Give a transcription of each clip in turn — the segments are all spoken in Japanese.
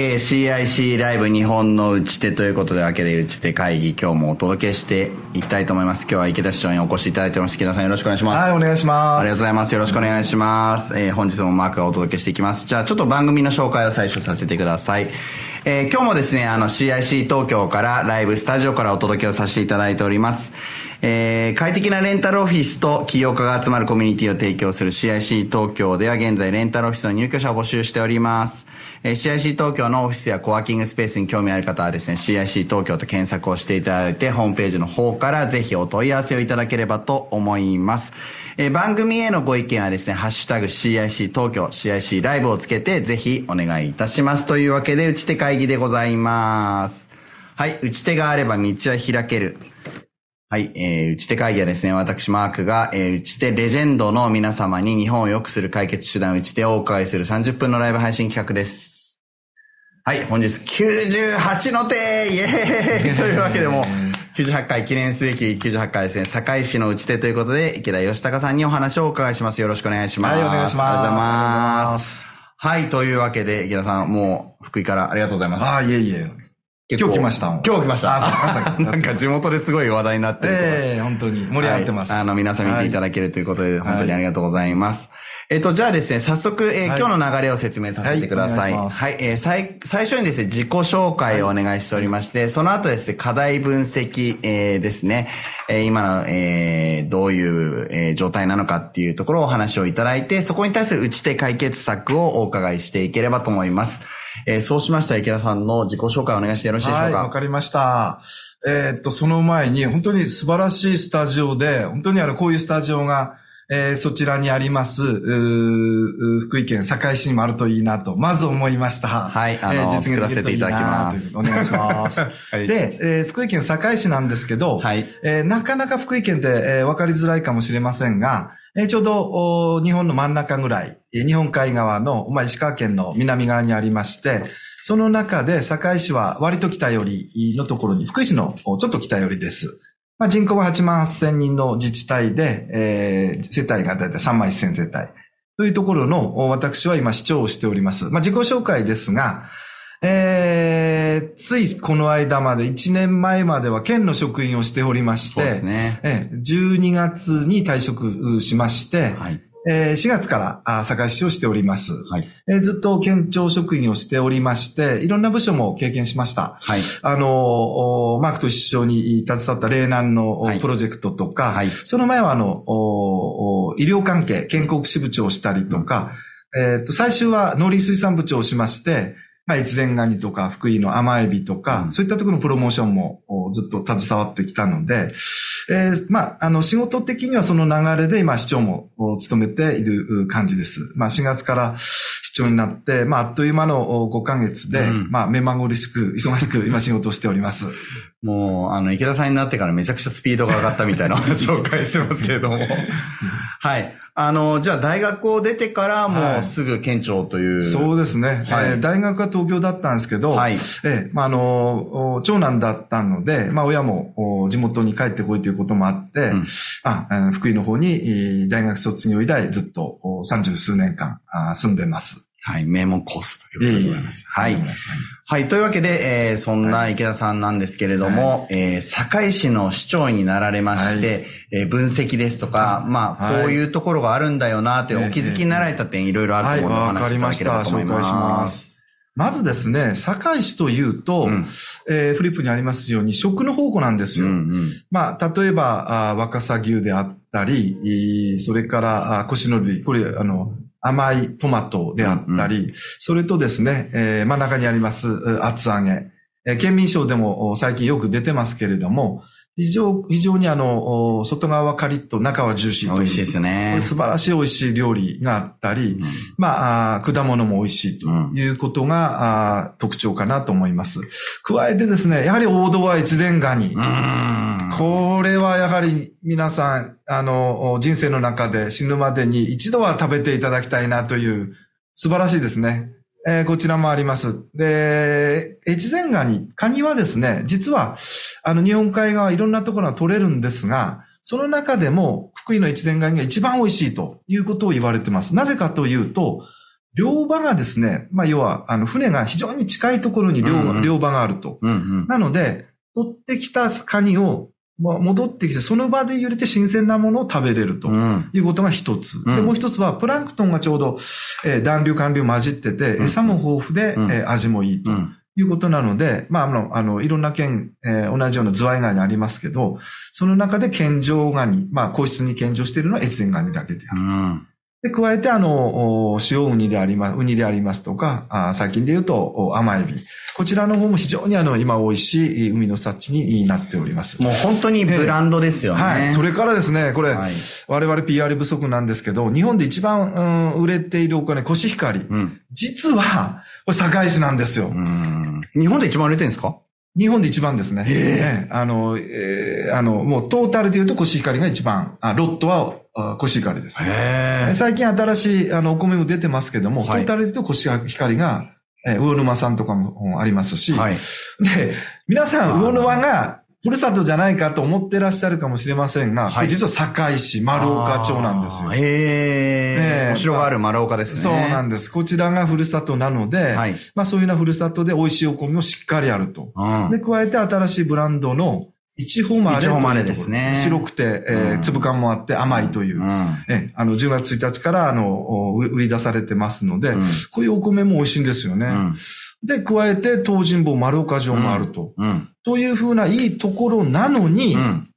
はい、えー、CIC ライブ日本の打ち手ということでわけで打ち手会議今日もお届けしていきたいと思います。今日は池田市長にお越しいただいてます。池田さんよろしくお願いします。はい、お願いします。ありがとうございます。よろしくお願いします。えー、本日もマークがお届けしていきます。じゃあちょっと番組の紹介を最初させてください。えー、今日もですね、あの CIC 東京からライブスタジオからお届けをさせていただいております。えー、快適なレンタルオフィスと起業家が集まるコミュニティを提供する CIC 東京では現在レンタルオフィスの入居者を募集しております。えー、CIC 東京のオフィスやコワーキングスペースに興味ある方はですね、CIC 東京と検索をしていただいて、ホームページの方からぜひお問い合わせをいただければと思います。えー、番組へのご意見はですね、ハッシュタグ CIC 東京、CIC ライブをつけてぜひお願いいたします。というわけで、打ち手会議でございます。はい、打ち手があれば道は開ける。はい、えー、打ち手会議はですね、私マークが、えー、打ち手レジェンドの皆様に日本を良くする解決手段打ち手をお伺いする30分のライブ配信企画です。はい、本日98の手イエーイ というわけでも、98回記念すべき98回ですね、堺市の打ち手ということで、池田義孝さんにお話をお伺いします。よろしくお願いします。はい、お願いします。ありがとうございます。はい、というわけで、池田さん、もう、福井からありがとうございます。あ、いえいえ。今日来ました。今日来ました。なんか地元ですごい話題になってる。ええー、本当に盛り上がってます。はい、あの、皆さん見ていただけるということで、本当にありがとうございます。えっと、じゃあですね、早速、えー、はい、今日の流れを説明させてください。はい、はい、えー、最、最初にですね、自己紹介をお願いしておりまして、はい、その後ですね、課題分析、えー、ですね、えー、今の、えー、どういう、えー、状態なのかっていうところをお話をいただいて、そこに対する打ち手解決策をお伺いしていければと思います。えー、そうしました池田さんの自己紹介をお願いしてよろしいでしょうか？はい、わかりました。えー、っと、その前に、本当に素晴らしいスタジオで、本当にあの、こういうスタジオが、えー、そちらにあります、福井県堺市にもあるといいなと、まず思いました。はい、あの、えー、実現できるといいなとお願いします。はい、で、えー、福井県堺市なんですけど、はい、えー、なかなか福井県って、えー、分かりづらいかもしれませんが、えー、ちょうど日本の真ん中ぐらい、日本海側の、まあ、石川県の南側にありまして、その中で堺市は割と北寄りのところに、福井市のちょっと北寄りです。まあ、人口は8万8000人の自治体で、えー、世帯がだいたい3万1000世帯。というところの私は今市長をしております。まあ、自己紹介ですが、えー、ついこの間まで、1年前までは県の職員をしておりまして、ね、え12月に退職しまして、はい、えー、4月から堺市をしております。はい、えー、ずっと県庁職員をしておりまして、いろんな部署も経験しました。はい、あの、マークと一緒に携わった霊南のプロジェクトとか、はい、その前はあの、医療関係、健康福祉部長をしたりとか、うん、えっ、と、最終は農林水産部長をしまして、まあ、越前ガニとか、福井の甘エビとか、うん、そういったところのプロモーションもずっと携わってきたので、えー、まあ、あの、仕事的にはその流れで今市長も務めている感じです。まあ、4月から市長になって、まあ、あっという間の5ヶ月で、うん、まあ、目まぐるしく、忙しく今仕事をしております。もう、あの、池田さんになってからめちゃくちゃスピードが上がったみたいな紹介してますけれども。はい。あの、じゃあ大学を出てからもうすぐ県庁という。はい、そうですね。はい、えー、大学は東京だったんですけど、はい。えー、まあ、あの、長男だったので、まあ、親も地元に帰ってこいということもあって、うん、あ福井の方に大学卒業以来ずっと三十数年間住んでます。はい、名門コースということでございます。はい。はい。というわけで、えー、そんな池田さんなんですけれども、はい、えー、堺市の市長になられまして、はい、えー、分析ですとか、まあ、こういうところがあるんだよなというお気づきになられた点、いろいろあると思うので、お話しいただければと思います。紹介します。まずですね、堺市というと、うん、えー、フリップにありますように、食の宝庫なんですよ。うんうん、まあ、例えば、あ若狭牛であったり、それから、腰の類、これ、あの、甘いトマトであったり、うんうん、それとですね、えー、真ん中にあります厚揚げ。えー、県民賞でも最近よく出てますけれども、非常、非常にあの、外側はカリッと中はジューシーと美味しいですよね。素晴らしい美味しい料理があったり、うん、まあ果物も美味しいということが、うん、特徴かなと思います。加えてですね、やはり王道は越前ガニ。これはやはり皆さん、あの、人生の中で死ぬまでに一度は食べていただきたいなという素晴らしいですね。えー、こちらもあります。で、越前ガニ、カニはですね、実は、あの、日本海側いろんなところが取れるんですが、その中でも、福井の越前ガニが一番美味しいということを言われてます。なぜかというと、両場がですね、まあ要は、あの、船が非常に近いところに両,、うんうん、両場があると。うんうん、なので、取ってきたカニを戻ってきて、その場で揺れて新鮮なものを食べれるということが一つ。うん、で、もう一つは、プランクトンがちょうど、えー、暖流、寒流混じってて、餌も豊富で、うん、えー、味もいいと。いうことなので、まあ、あの、あの、いろんな県、えー、同じようなズワイガニありますけど、その中で健常ガニ、まあ、皇室に健常しているのは越前ガニだけである。うんで、加えて、あの、塩ウニであります、ウニでありますとか、あ最近で言うと、甘エビ。こちらの方も非常にあの、今美味しい海の幸になっております。もう本当にブランドですよね。はい。それからですね、これ、はい、我々 PR 不足なんですけど、日本で一番、うん、売れているお金、コシヒカリ。うん、実は、これ堺市なんですよ。日本で一番売れてるんですか？日本で一番ですね。え。ー、あの、えー、あの、もうトータルで言うとコシヒカリが一番、あロットはコシヒカリです。最近新しいあのお米も出てますけども、はい、トータルで言うとコシヒカリが、えー、魚沼さんとかもありますし、はい、で、皆さん魚沼がふるさとじゃないかと思ってらっしゃるかもしれませんが、はい、実は堺市丸岡町なんですよ。へえー。お城がある丸岡ですね。そうなんです。こちらがふるさとなので、はい、まあそういうようなふるさとで美味しいお米もしっかりあると。うん、で、加えて新しいブランドの一穂丸。一穂丸ですね。白くて、えー、粒感もあって甘いという。うん、えあの、10月1日から、あの、売り出されてますので、うん、こういうお米も美味しいんですよね。うんで、加えて東尋坊丸岡城もあると。うん、というふうないいところなのに、うん、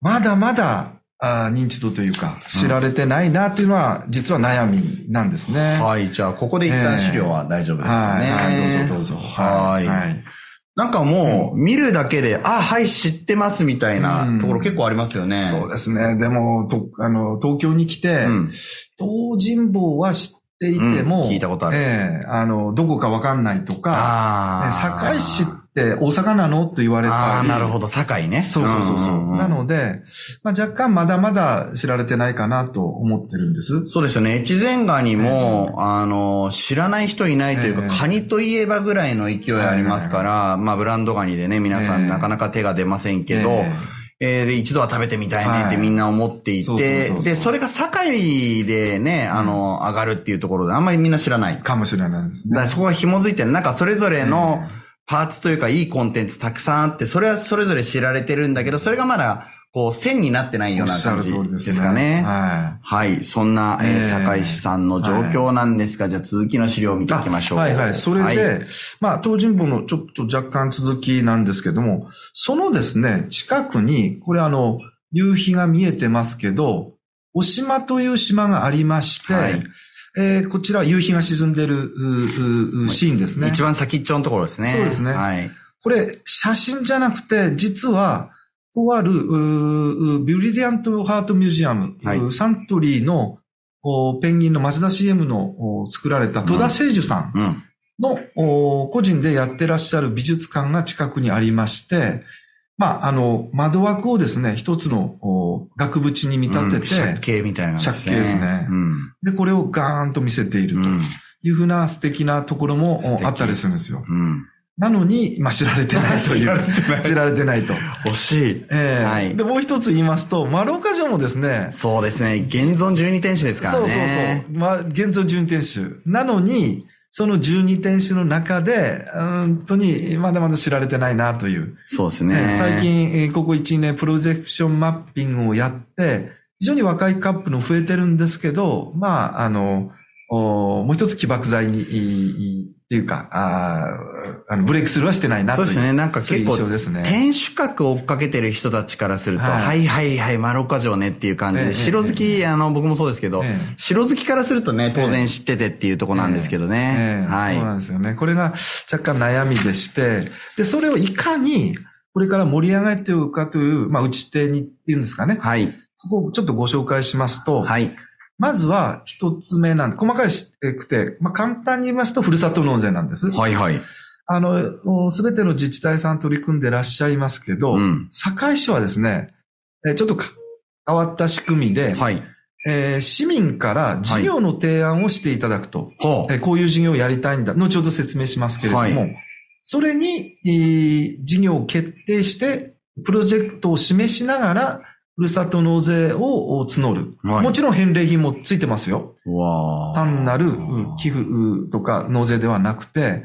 まだまだあ認知度というか、知られてないなというのは、実は悩みなんですね。はい。じゃあ、ここで一旦資料は大丈夫ですかね。えー、はい、はい、どうぞどうぞ。はい。はいなんかもう、見るだけで、あ、はい、知ってますみたいなところ結構ありますよね。そうですね。でも、とあの東京に来て、東尋坊は知っていても、聞いたことある。ええあの、どこかわかんないとか、堺市って大阪なのと言われたり。ああ、なるほど、堺ね。そうそうそうそう。なので、まあ、若干まだまだ知られてないかなと思ってるんです。そうですよね。越前ガニも、えー、あの、知らない人いないというか、えー、カニといえばぐらいの勢いありますから、まあ、ブランドガニでね、皆さんなかなか手が出ませんけど、えー、で、一度は食べてみたいねってみんな思っていて、で、それが堺でね、あの、上がるっていうところであんまりみんな知らない。かもしれないですね。だそこが紐づいてる。なんかそれぞれのパーツというかいいコンテンツたくさんあって、それはそれぞれ知られてるんだけど、それがまだこう、線になってないような感じですかね。はい。はい。そんな、えー、坂井さんの状況なんですが、じゃあ続きの資料を見ていきましょう。はいはい。それで、まあ、東尋坊のちょっと若干続きなんですけども、そのですね、近くに、これあの、夕日が見えてますけど、お島という島がありまして、はい、えー、こちらは夕日が沈んでるシーンですね。一番先っちょのところですね。そうですね。はい。これ、写真じゃなくて、実は、とある、ビュリリアントハートミュージアム、はい、サントリーのペンギンの松田 CM の作られた戸田聖樹さんの、個人でやってらっしゃる美術館が近くにありまして、まあ、あの、窓枠をですね、一つの額縁に見立てて、借景みたいな、ね。借景ですね、うん。で、これをガーンと見せているというふうな素敵なところもあったりするんですよ。うんなのに、まあ、知られてないという。知られてない。知られてないと。惜しい。ええー、はい。で、もう一つ言いますと、丸岡城もですね。そうですね。現存12天守ですからね。そうそうそう。まあ、現存12天守。なのに、その12天守の中で、本当にまだまだ知られてないなという。そうですね。最近、ここ1年プロジェクションマッピングをやって、非常に若いカップル増えてるんですけど、まあ、あの、もう一つ起爆剤にっていうか、ああのブレイクスルーはしてないなという。そうですね。なんか結構、ね、天守閣を追っかけてる人たちからすると、はい、はいはいはいマロッカ城ねっていう感じで、ええ、城好き、え、あの、僕もそうですけど、城好きからするとね、当然知っててっていうとこなんですけどね。はい。そうなんですよね。これが若干悩みでして、で、それをいかに、これから盛り上げておくかという、まあ、打ち手にっていうんですかね。はい。そこをちょっとご紹介しますと、はい。まずは一つ目なんで、細かいくて、まあ、簡単に言いますと、ふるさと納税なんです。はいはい。あの、すべての自治体さん取り組んでらっしゃいますけど、うん、堺市はですね、ちょっと変わった仕組みで、はい。えー、市民から事業の提案をしていただくと、はい、こういう事業をやりたいんだ。後ほど説明しますけれども、はい、それに、えー、事業を決定して、プロジェクトを示しながら、ふるさと納税を募る。はい、もちろん返礼品もついてますよ。単なる寄付とか納税ではなくて、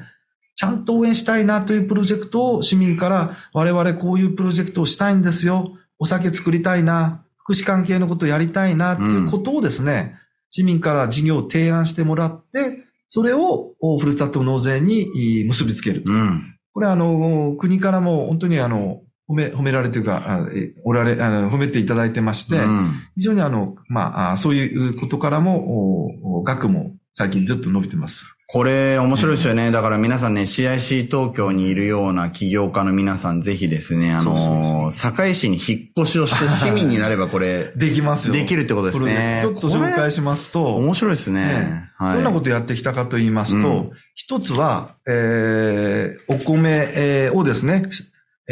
ちゃんと応援したいなというプロジェクトを市民から我々こういうプロジェクトをしたいんですよ。お酒作りたいな。福祉関係のことをやりたいなっていうことをですね、うん、市民から事業を提案してもらって、それをふるさと納税に結びつける。うん、これあの、国からも本当にあの、褒め、褒められてるか、おられ、あの、褒めていただいてまして、うん、非常にあの、まあ、そういうことからも、額も最近ずっと伸びてます。これ面白いですよね。だから皆さんね、CIC 東京にいるような起業家の皆さん、ぜひですね、あの、堺市に引っ越しをして市民になればこれ、できますよ。できるってことですね。ちょっと紹介しますと、面白いですね、ねはい、どんなことやってきたかと言いますと、一、うん、つは、えー、お米、えー、をですね、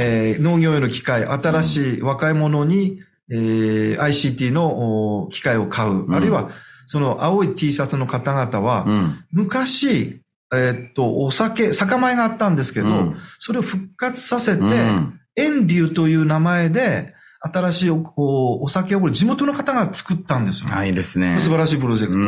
えー、農業への機械、新しい若い者に、うん、えー、ICT の機械を買う、うん、あるいは、その青い T シャツの方々は、うん、昔、えー、っと、お酒、酒米があったんですけど、うん、それを復活させて、遠流という名前で、新しいおお酒を地元の方が作ったんですよ。はい、いですね。素晴らしいプロジェクトで、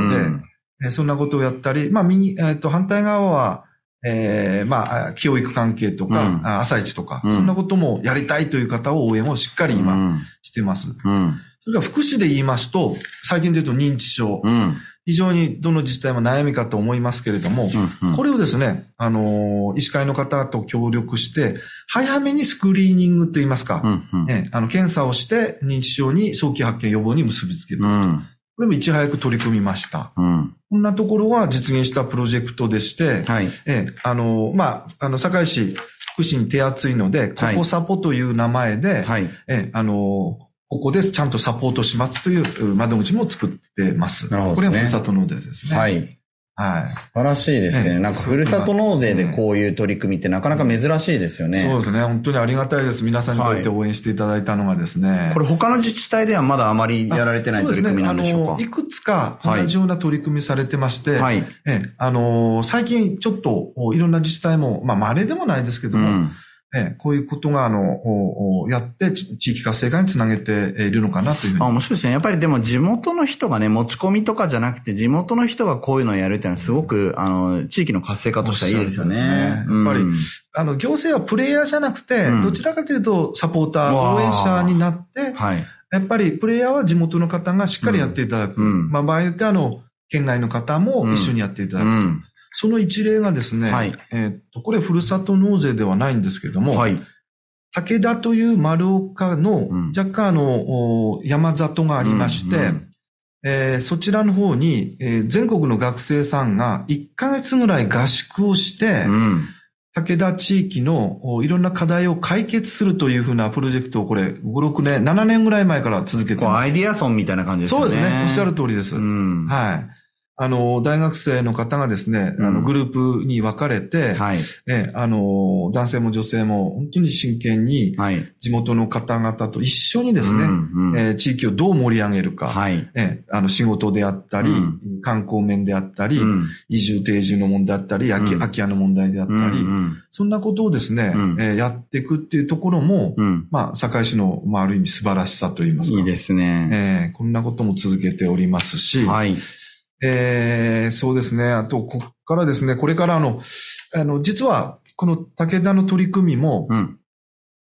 うん、そんなことをやったり、まあ、右、えー、っと、反対側は、ええー、まあ、教育関係とか、うん、朝市とか、うん、そんなこともやりたいという方を応援をしっかり今、してます。うん。それから福祉で言いますと、最近で言うと認知症。うん、非常にどの自治体も悩みかと思いますけれども、うんうん、これをですね、あの、医師会の方と協力して、早めにスクリーニングと言いますか、うんうん、ね、あの、検査をして認知症に早期発見予防に結びつける。うん、これもいち早く取り組みました。うん、こんなところは実現したプロジェクトでして、はい、えあの、まあ、あの、堺市福祉に手厚いので、ココサポという名前で、はい、えあの、ここでちゃんとサポートしますという窓口も作ってます。なるほど、ね、これはふるさと納税ですね。はい。はい。素晴らしいですね。なんか、ふるさと納税でこういう取り組みってなかなか珍しいですよね。そうですね。本当にありがたいです。皆さんにこうやって応援していただいたのがですね。はい、これ他の自治体ではまだあまりやられてない取り組みなんでしょうか、ね、いくつか同じような取り組みされてまして、はい。え、あの、最近ちょっといろんな自治体も、まあ、稀でもないですけども、うんえこういうことが、あの、やって地域活性化につなげているのかなというふうに。あ、面白いですね。やっぱりでも地元の人がね、持ち込みとかじゃなくて、地元の人がこういうのをやるっていうのはすごく、あの、地域の活性化としてはいいですよね。ねやっぱり、うん、あの、行政はプレイヤーじゃなくて、うん、どちらかというとサポーター、応援者になって、はい。やっぱりプレイヤーは地元の方がしっかりやっていただく。うん、まあ場合によってあの、県外の方も一緒にやっていただく。その一例がですね、はい、えっと、これふるさと納税ではないんですけども、はい、武田という丸岡の若干あの、山里がありまして、うんうんえー、そちらの方に、えー、全国の学生さんが1ヶ月ぐらい合宿をして、うん、武田地域のいろんな課題を解決するというふうなプロジェクトをこれ5、6年、7年ぐらい前から続けてます。アイディアソンみたいな感じですね。そうですね。おっしゃる通りです。うん、はい。あの、大学生の方がですね、あの、グループに分かれて、はい。え、あの、男性も女性も本当に真剣に、はい。地元の方々と一緒にですね、うんえ地域をどう盛り上げるか、はい。え、あの、仕事であったり、観光面であったり、移住定住の問題だったり、空き、空き家の問題であったり、そんなことをですね、えやっていくっていうところも、まあ、堺市の、まあ、ある意味素晴らしさといいますか。いいですね。えこんなことも続けておりますし、はい。えー、そうですね。あと、ここからですね、これからの、あの、実は、この武田の取り組みも、うん、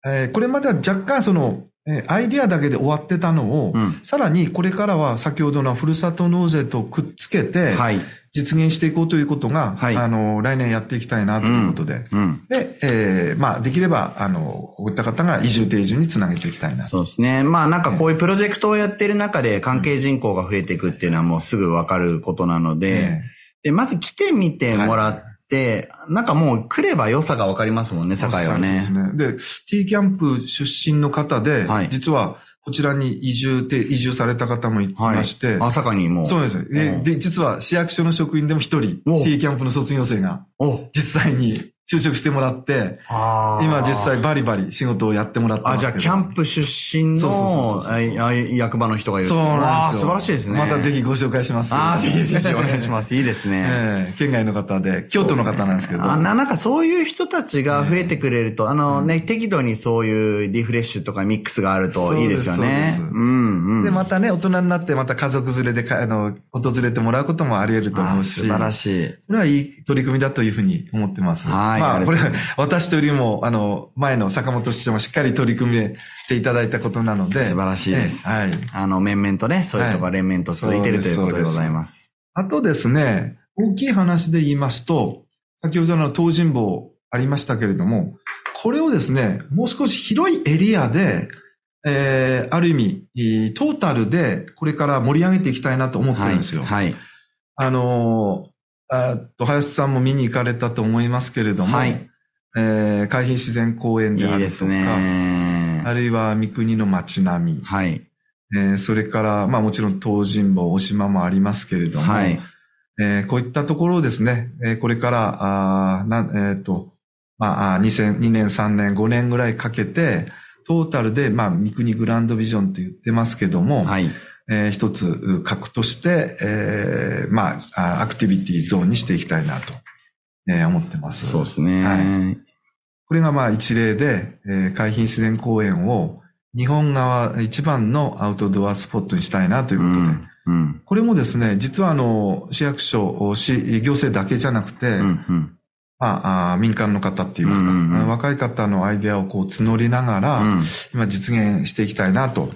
えー、これまでは若干その、えアイディアだけで終わってたのを、うん、さらにこれからは先ほどのふるさと納税とくっつけて、はい、実現していこうということが、はい、あの、来年やっていきたいなということで、うんうん、で、えー、まあ、できれば、あの、こういった方が移住定住につなげていきたいな。そうですね。まあ、なんかこういうプロジェクトをやってる中で関係人口が増えていくっていうのはもうすぐわかることなので、で、まず来てみてもらって、はい、なんかもう来れば良さがわかりますもんね、堺はね。そうですね。で、T キャンプ出身の方で、はい、実は、こちらに移住で、移住された方もいまして。はい、朝霞にも。そうですで。で、実は市役所の職員でも一人、T キャンプの卒業生が、実際に就職してもらって、今実際バリバリ仕事をやってもらってますあ、じゃあキャンプ出身の役場の人がいるそうなんですよ。素晴らしいですね。またぜひご紹介します。あぜひぜひお願いします。いいですね。えー、県外の方で、京都の方なんですけど。あななんかそういう人たちが増えてくれると、あのね、適度にそういうリフレッシュとかミックスがあるといいですよね。そうです。うんうん。で、またね、大人になってまた家族連れであの、訪れてもらうこともあり得ると思うし。素晴らしい。これはいい取り組みだというふうに思ってます。はい。まあ、これ、私とよりも、あの、前の坂本市長もしっかり取り組めていただいたことなので。素晴らしいです。はい。あの、面々とね、そういうところ連綿と続いている、ということでございます。あとですね、大きい話で言いますと、先ほどの東尋坊ありましたけれども、これをですね、もう少し広いエリアで、えー、ある意味、トータルでこれから盛り上げていきたいなと思ってるんですよ。はい。はい、あのあと、林さんも見に行かれたと思いますけれども、はい。えー、海浜自然公園であるとか、いい。あるいは三国の街並み。はい。えー、それから、まあもちろん東尋坊、大島もありますけれども、はい。えー、こういったところをですね、えー、これから、あなえっ、ー、と、まあ、2002年、3年、5年ぐらいかけて、トータルで、まあ、三国グランドビジョンって言ってますけども、はい。えー、一つ核として、えー、まあ、アクティビティゾーンにしていきたいなと、えー、思ってます。そうですね。はい。これがまあ一例で、えー、海浜自然公園を日本側一番のアウトドアスポットにしたいなということで、うんうん、これもですね、実はあの、市役所、市、行政だけじゃなくて、うんうんまあ、民間の方って言いますか、うんうん、若い方のアイデアをこう募りながら、うん、今実現していきたいなと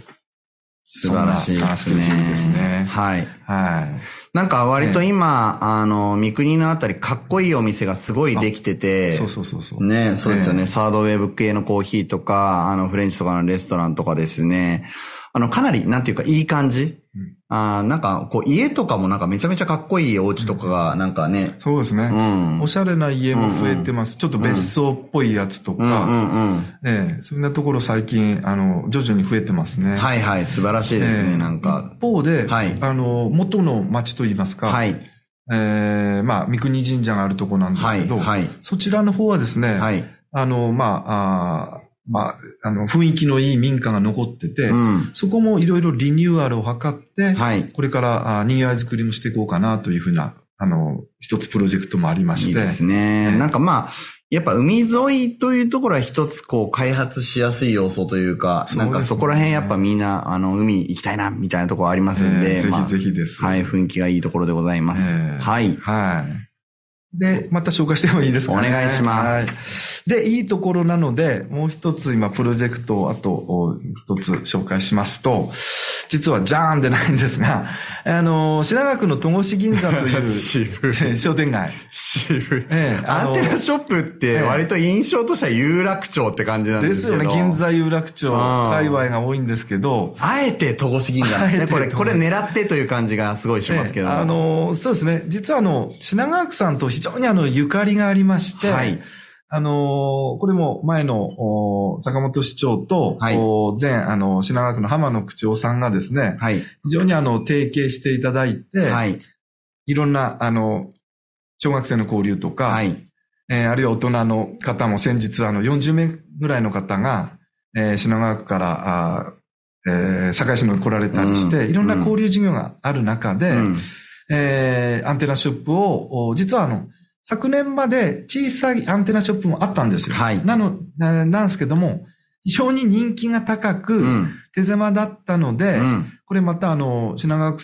素晴らしいですね。ですね。はい。はい。なんか割と今、ね、あの、三国のあたりかっこいいお店がすごいできてて、そうそうそうそう。ね、そうですよね。サードウェブ系のコーヒーとか、あの、フレンチとかのレストランとかですね。あの、かなり、なんていうか、いい感じ？うん、あなんか、こう、家とかもなんかめちゃめちゃかっこいいお家とかが、なんかね、うん、そうですね。うん。おしゃれな家も増えてます。うんうん、ちょっと別荘っぽいやつとか、うんうんうん、ええそんなところ最近、あの、徐々に増えてますね。はいはい、素晴らしいですね、えー、なんか。一方で、はい、あの、元の町といいますか、はい。えー、まあ、三国神社があるとこなんですけど、はい、はい、そちらの方はですね、はい。あの、まあ、あまあ、あの、雰囲気のいい民家が残ってて、うん、そこもいろいろリニューアルを図って、はい、これからあにぎわい作りもしていこうかなというふうな、あの、一つプロジェクトもありまして。いいですね。ねなんかまあ、やっぱ海沿いというところは一つこう開発しやすい要素というか、うね、なんかそこら辺やっぱみんな、あの、海行きたいな、みたいなところありますんで、えー、ぜひぜひです、まあ、はい、雰囲気がいいところでございます。えー、はい。はい。で、また紹介してもいいですか、ね、お願いします。はいで、いいところなので、もう一つ今プロジェクトをあと一つ紹介しますと、実はジャーンでないんですが、あの、品川区の戸越銀座という 商店街。渋ええ、アンテナショップって割と印象としては有楽町って感じなんですけど、ですよね、銀座有楽町、界隈が多いんですけど。あえて戸越銀座ですね。これ、これ狙ってという感じがすごいしますけど。あの、そうですね。実はあの、品川区さんと非常にあの、ゆかりがありまして、はい。あのこれも前の坂本市長と、はい、前、あの、品川区の浜野区長さんがですね、はい、非常にあの、提携していただいて、はい、いろんな、あの、小学生の交流とか、はい、えー、あるいは大人の方も先日、あの、40名ぐらいの方が、えー、品川区から、あえー、堺市の来られたりして、うん、いろんな交流事業がある中で、うん、えー、アンテナショップを、実はあの、昨年まで小さいアンテナショップもあったんですよ。はい。なの、なんですけども、非常に人気が高く、うん、手狭だったので、うん、これまたあの、品川区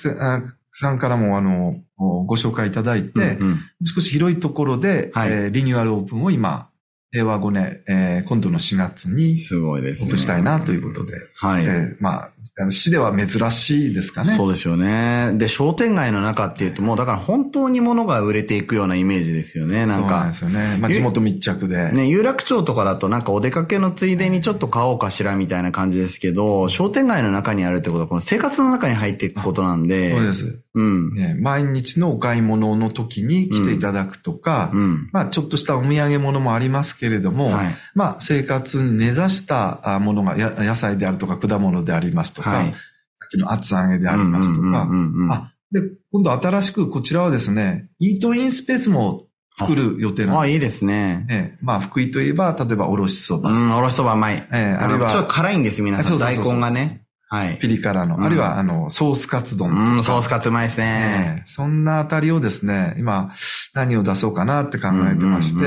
さんからもあの、ご紹介いただいて、うんうん、少し広いところで、はい、えー、リニューアルオープンを今、令和5年、えー、今度の4月に、すごいですね。オープンしたいなということで。はい。えー、まあ、市では珍しいですかね。そうですよね。で、商店街の中っていうと、もうだから本当に物が売れていくようなイメージですよね、なんか。そうなんですよね。まあ、地元密着で。ね、有楽町とかだとなんかお出かけのついでにちょっと買おうかしらみたいな感じですけど、商店街の中にあるってことは、この生活の中に入っていくことなんで。そうです。うん、ね。毎日のお買い物の時に来ていただくとか、うん、まあ、ちょっとしたお土産物もありますけれども、はい、まあ、生活に根ざしたものが野菜であるとか果物でありますとか、はい、さっきの厚揚げでありますとか、あ、で、今度新しくこちらはですね、イートインスペースも作る予定なんです。あ、いいですね。ええ。まあ、福井といえば、例えば、おろしそば。うん、おろしそばうまい。ええ、あるいは。ちょっと辛いんです皆さん。大根がね。はい。ピリ辛の。あるいは、あの、ソースカツ丼。うん、ソースカツうまいですね。そんなあたりをですね、今、何を出そうかなって考えてまして、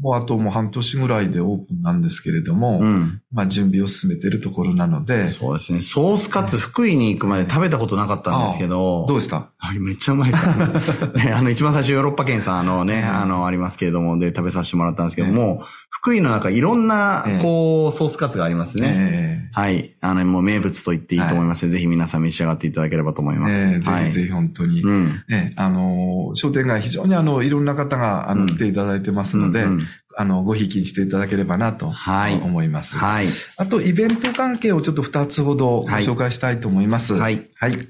もうあともう半年ぐらいでオープンなんですけれども、うん、まあ準備を進めているところなので。そうですね。ソースカツ福井に行くまで食べたことなかったんですけど。どうでした？めっちゃうまいです、ね。あの、一番最初ヨーロッパ県さん、あのね、あの、ありますけれども、で食べさせてもらったんですけども、福井の中いろんな、こう、ソースカツがありますね。はい。あの、もう名物と言っていいと思いますので、ぜひ皆さん召し上がっていただければと思います。ぜひぜひ本当に。うん。あの、商店街非常にあの、いろんな方が、あの、来ていただいてますので、あの、ごひきにしていただければなと思います。はい。あと、イベント関係をちょっと2つほどご紹介したいと思います。はい。はい。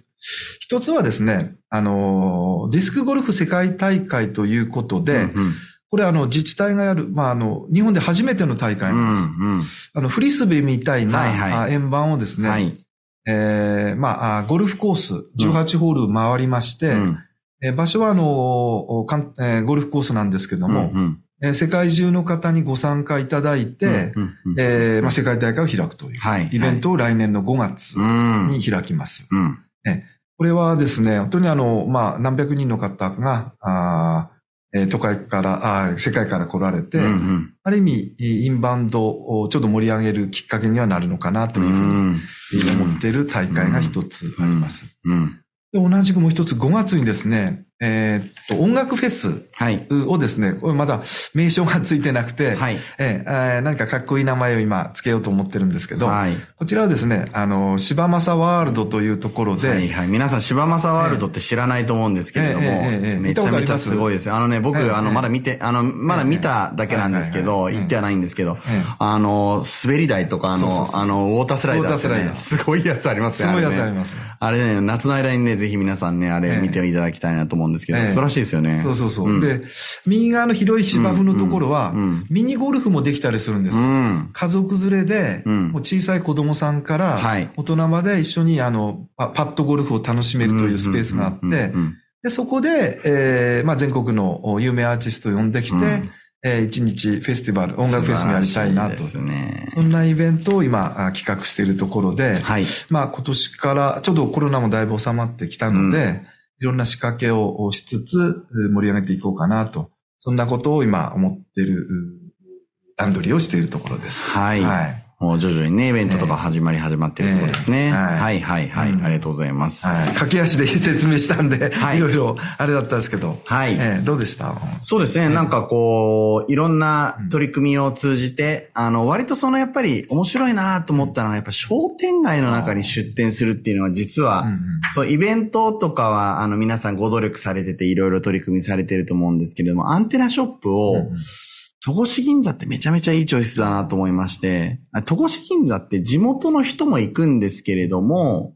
一つはですね、あの、ディスクゴルフ世界大会ということで、うんうんこれあの自治体がやる、まああの、日本で初めての大会なんです。うんうん、あの、フリスビーみたいな、はいはい、円盤をですね、はい、えー、まあ、ゴルフコース18ホール回りまして、うん、えー、場所はあの、かんえー、ゴルフコースなんですけども、うんうん。えー、世界中の方にご参加いただいて、世界大会を開くという、はい、イベントを来年の5月に開きます。うん、えこれはですね、本当にあの、まあ、何百人の方が、あえー、都会から、あ世界から来られて、うんうん、ある意味、インバウンドをちょっと盛り上げるきっかけにはなるのかなというふうに思っている大会が一つあります。で同じくもう一つ5月にですね、えー、っと、音楽フェスをですね、はい、これまだ名称がついてなくて、はい、えー、何かかっこいい名前を今つけようと思ってるんですけど、はい、こちらはですね、あの、柴正ワールドというところで、はいはい、皆さん柴正ワールドって知らないと思うんですけれども、めちゃめちゃす？ごいです。あのね、僕、あの、まだ見て、あの、まだ見ただけなんですけど、行ってはないんですけど、あの、滑り台とか、あの、あの、ウォータースライダー、ね、ウォータースライダー。すごいやつありますよ。ね。すごいやつあります。あれね、夏の間にね、ぜひ皆さんね、あれ見ていただきたいなと思うんですけど、素晴らしいですよね。そうそうそう。うん、で、右側の広い芝生のところは、ミニゴルフもできたりするんです。よ。うん、家族連れで、もう小さい子供さんから、大人まで一緒にあのパッドゴルフを楽しめるというスペースがあって、でそこで、えーまあ、全国の有名アーティストを呼んできて、うん。えー、一日フェスティバル、音楽フェスもやりたいなと。そね、そんなイベントを今企画しているところで、はい、まあ今年からちょっとコロナもだいぶ収まってきたので、うんいろんな仕掛けをしつつ盛り上げていこうかなと。そんなことを今思っている段取りをしているところです。はい。はいもう徐々にね、イベントとか始まり始まってるところですね。はい、はい、はい、ありがとうございます。駆け足で説明したんで、い。ろいろあれだったんですけど。はい。どうでした？そうですね、なんかこう、いろんな取り組みを通じて、あの、割とそのやっぱり面白いなと思ったのは、やっぱ商店街の中に出店するっていうのは実は、そう、イベントとかは、あの、皆さんご努力されてて、いろいろ取り組みされてると思うんですけれども、アンテナショップを、戸越銀座ってめちゃめちゃいいチョイスだなと思いまして、戸越銀座って地元の人も行くんですけれども、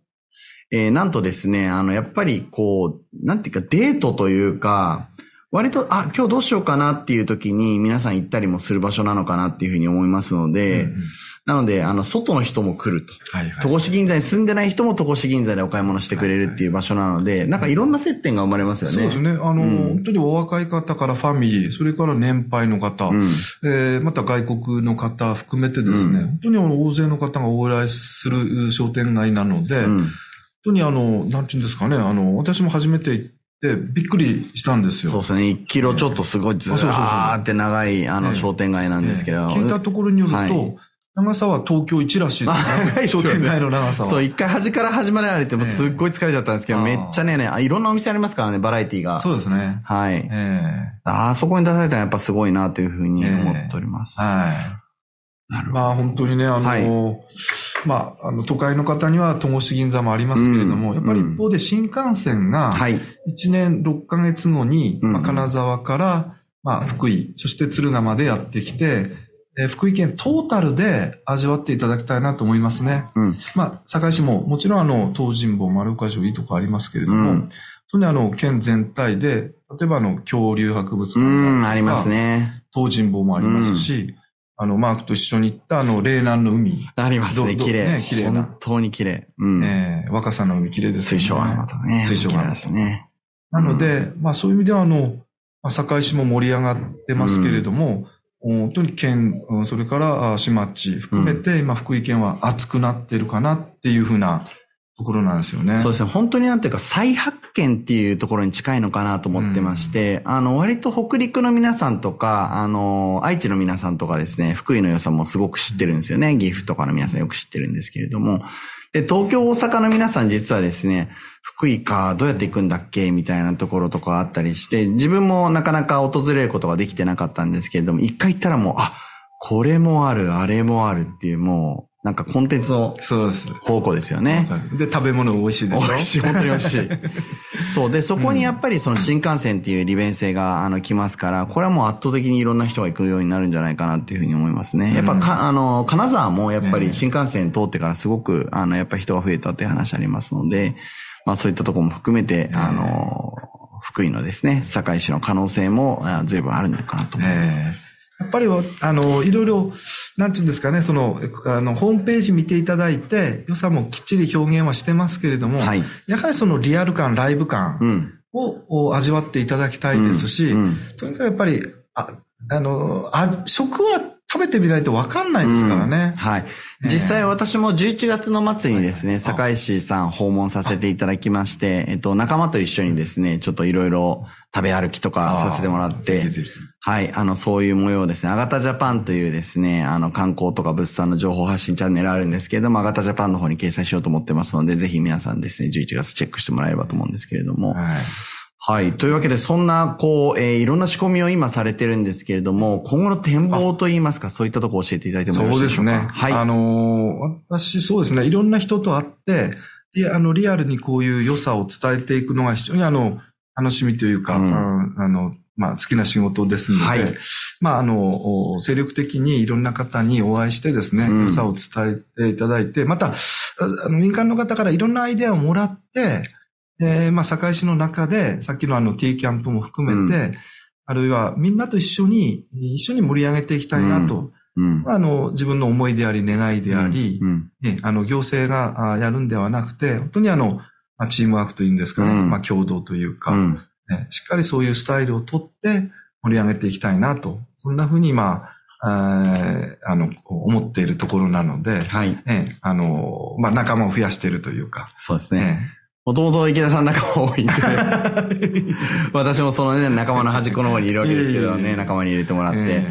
えー、なんとですね、あの、やっぱりこう、なんていうかデートというか、割と、あ、今日どうしようかなっていう時に皆さん行ったりもする場所なのかなっていうふうに思いますので、うんうん、なので、あの、外の人も来ると。はいはい、戸越銀座に住んでない人も戸越銀座でお買い物してくれるっていう場所なので、はいはい、なんかいろんな接点が生まれますよね。そうですね。あの、うん、本当にお若い方からファミリー、それから年配の方、うん、えー、また外国の方含めてですね、うん、本当に大勢の方が往来する商店街なので、うん、本当にあの、なんていうんですかね、あの、私も初めて行って、で、びっくりしたんですよ。そうですね。1キロちょっとすごいずーって長い、あの、商店街なんですけど。聞いたところによると、長さは東京一らしいですね。商店街の長さは。そう、一回端から端まで歩いてもすっごい疲れちゃったんですけど、めっちゃね、ねいろんなお店ありますからね、バラエティが。そうですね。はい。えー、ああ、そこに出されたらやっぱすごいなというふうに思っております。はい。まあ本当にね、あの、はい、まあ、あの、都会の方には戸越銀座もありますけれども、うん、やっぱり一方で新幹線が、1年6ヶ月後に、まあ、金沢から、まあ、福井、そして敦賀までやってきて、えー、福井県トータルで味わっていただきたいなと思いますね。うん、まあ、堺市ももちろんあの、東尋坊、丸岡城いいとこありますけれども、うん、当にあの、県全体で、例えばあの、恐竜博物館うん、ありますね。東尋坊もありますし、あの、マークと一緒に行ったあの、霊南の海。ありますね、綺麗。ね、綺麗な。本当に綺麗。うん。えー、若さの海綺麗ですね。水晶がまたね。水晶がまたね。なので、まあそういう意味ではあの、まあ、堺市も盛り上がってますけれども、うん、本当に県、それから市町含めて、今福井県は熱くなってるかなっていうふうなところなんですよね。そうですね。本当になんていうか再発見っていうところに近いのかなと思ってまして、うん、あの、割と北陸の皆さんとか、あの、愛知の皆さんとかですね、福井の良さもすごく知ってるんですよね。岐阜とかの皆さんよく知ってるんですけれども。で、東京、大阪の皆さん実はですね、福井か、どうやって行くんだっけみたいなところとかあったりして、自分もなかなか訪れることができてなかったんですけれども、一回行ったらもう、あ、これもある、あれもあるっていう、もう、なんかコンテンツの方向ですよね。で、食べ物美味しいでしょ？美味しい、本当に美味しい。そう。で、そこにやっぱりその新幹線っていう利便性が、あの、来ますから、これはもう圧倒的にいろんな人が行くようになるんじゃないかなっていうふうに思いますね。やっぱか、あの、金沢もやっぱり新幹線通ってからすごく、あの、やっぱり人が増えたっていう話ありますので、まあそういったところも含めて、あの、福井のですね、堺市の可能性も随分あるのかなと思います。やっぱり、あの、いろいろ、なんていうんですかね、その、あの、ホームページ見ていただいて、良さもきっちり表現はしてますけれども、はい、やはりそのリアル感、ライブ感を、うん、味わっていただきたいですし、うん。うん、とにかくやっぱり、ああの、あ食は食べてみないとわかんないですからね。うん、はい。実際私も11月の末にですね、堺市さん訪問させていただきまして、えっと、仲間と一緒にですね、ちょっといろいろ食べ歩きとかさせてもらって、はい、あの、そういう模様ですね、アガタジャパンというですね、あの、観光とか物産の情報発信チャンネルあるんですけれども、アガタジャパンの方に掲載しようと思ってますので、ぜひ皆さんですね、11月チェックしてもらえればと思うんですけれども、はいはい。というわけで、そんな、こう、えー、いろんな仕込みを今されてるんですけれども、今後の展望といいますか、そういったところを教えていただいてもよろしいでしょうか？そうですね。はい。あのー、私、そうですね、いろんな人と会って、いや、あの、リアルにこういう良さを伝えていくのが非常にあの、楽しみというか、うん、あの、まあ、好きな仕事ですので、はい、まあ、あの、精力的にいろんな方にお会いしてですね、良さを伝えていただいて、また、あの民間の方からいろんなアイデアをもらって、えー、まあ、堺市の中で、さっきのあの T キャンプも含めて、うん、あるいはみんなと一緒に、一緒に盛り上げていきたいなと。うん、あの、自分の思いであり、願いであり、うん、ね、あの、行政がやるんではなくて、本当にあの、まあ、チームワークというんですかね、まあ、共同というか、ね、しっかりそういうスタイルをとって盛り上げていきたいなと。そんなふうに、今、ああの、思っているところなので、はい。ね、あの、まあ、仲間を増やしているというか。そうですね。ねもともと池田さん仲間多いんで、私もそのね、仲間の端っこの方にいるわけですけどね、仲間に入れてもらって。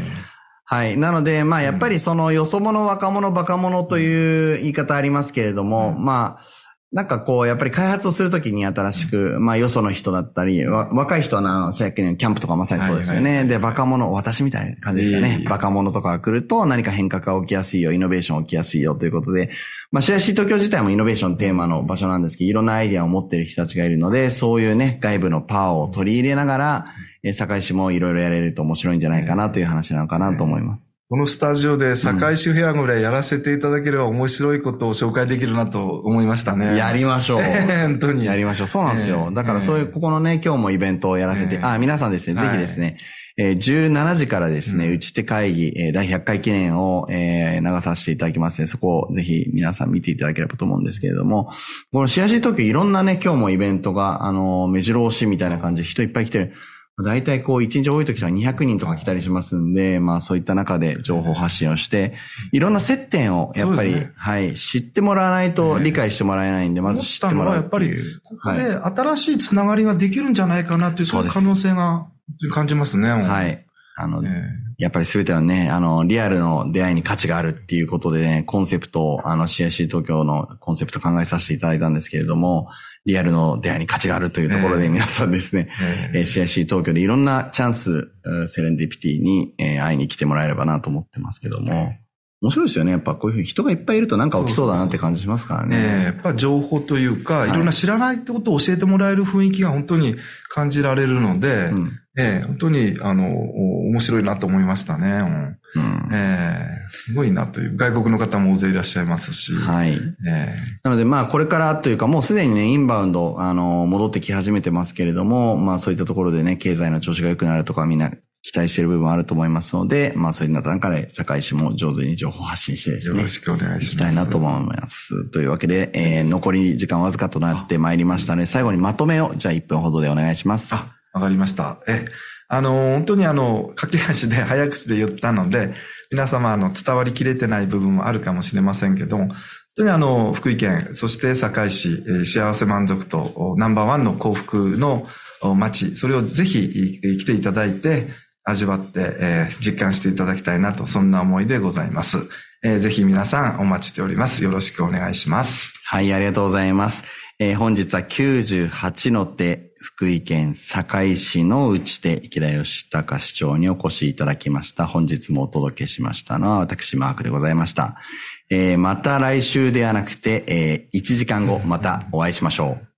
はい。なので、まあやっぱりそのよそ者、若者、バカ者という言い方ありますけれども、まあ、なんかこう、やっぱり開発をするときに新しく、まあよその人だったり、若い人はな、さっきのキャンプとかまさにそうですよね。で、バカ者、私みたいな感じですかね。バカ者とかが来ると何か変革が起きやすいよ、イノベーション起きやすいよということで、まあ CIC 東京自体もイノベーションテーマの場所なんですけど、いろんなアイデアを持っている人たちがいるので、そういうね、外部のパワーを取り入れながら、え、堺市もいろいろやれると面白いんじゃないかなという話なのかなと思います。このスタジオで堺市フェアぐらいやらせていただければ面白いことを紹介できるなと思いましたね。やりましょう。本当に。やりましょう。そうなんですよ。だからそういう、ここのね、今日もイベントをやらせて、あ、皆さんですね、ぜひですね、えー、17時からですね、打ち手会議、えー、第100回記念を、えー、流させていただきますので、そこをぜひ皆さん見ていただければと思うんですけれども、この CIC 東京いろんなね、今日もイベントが、あの、目白押しみたいな感じで人いっぱい来てる。大体こう、1日多い時は200人とか来たりしますんで、まあそういった中で情報発信をして、いろんな接点をやっぱり、ね、はい、知ってもらわないと理解してもらえないんで、まず知ってもらうやっぱり、ここで新しいつながりができるんじゃないかなという、そういう可能性が感じますね。はい。あの、やっぱり全てはね、あの、リアルの出会いに価値があるっていうことでね、コンセプトを、あの、CIC 東京のコンセプト考えさせていただいたんですけれども、リアルの出会いに価値があるというところで皆さんですね、えー、CIC 東京でいろんなチャンス、セレンディピティに会いに来てもらえればなと思ってますけども、面白いですよね。やっぱこういうふうに人がいっぱいいるとなんか起きそうだなって感じしますからね。えやっぱ情報というか、い。ろんな知らないってことを教えてもらえる雰囲気が本当に感じられるので、うん、え本当に、あの、面白いなと思いましたね。うん、えー、すごいなという。外国の方も大勢いらっしゃいますし。はい。えー、なので、まあ、これからというか、もうすでにね、インバウンド、あの、戻ってき始めてますけれども、まあ、そういったところでね、経済の調子が良くなるとか、みんな期待している部分あると思いますので、まあ、そういった中で、堺市も上手に情報発信してですね。よろしくお願いします。いきたいなと思います。というわけで、えー、残り時間わずかとなってまいりましたので、最後にまとめを、じゃあ1分ほどでお願いします。あ、わかりました。え、あの、本当にあの、駆け足で 早口で言ったので、皆様あの、伝わりきれてない部分もあるかもしれませんけども、本当にあの、福井県、そして堺市、え、幸せ満足とナンバーワンの幸福の街、それをぜひ来ていただいて、味わって、えー、実感していただきたいなと、そんな思いでございます。えー、ぜひ皆さんお待ちしております。よろしくお願いします。はい、ありがとうございます。えー、本日は98の手、福井県堺市の内手池田義隆市長にお越しいただきました。本日もお届けしましたのは私マークでございました。えー、また来週ではなくて、えー、1時間後またお会いしましょう。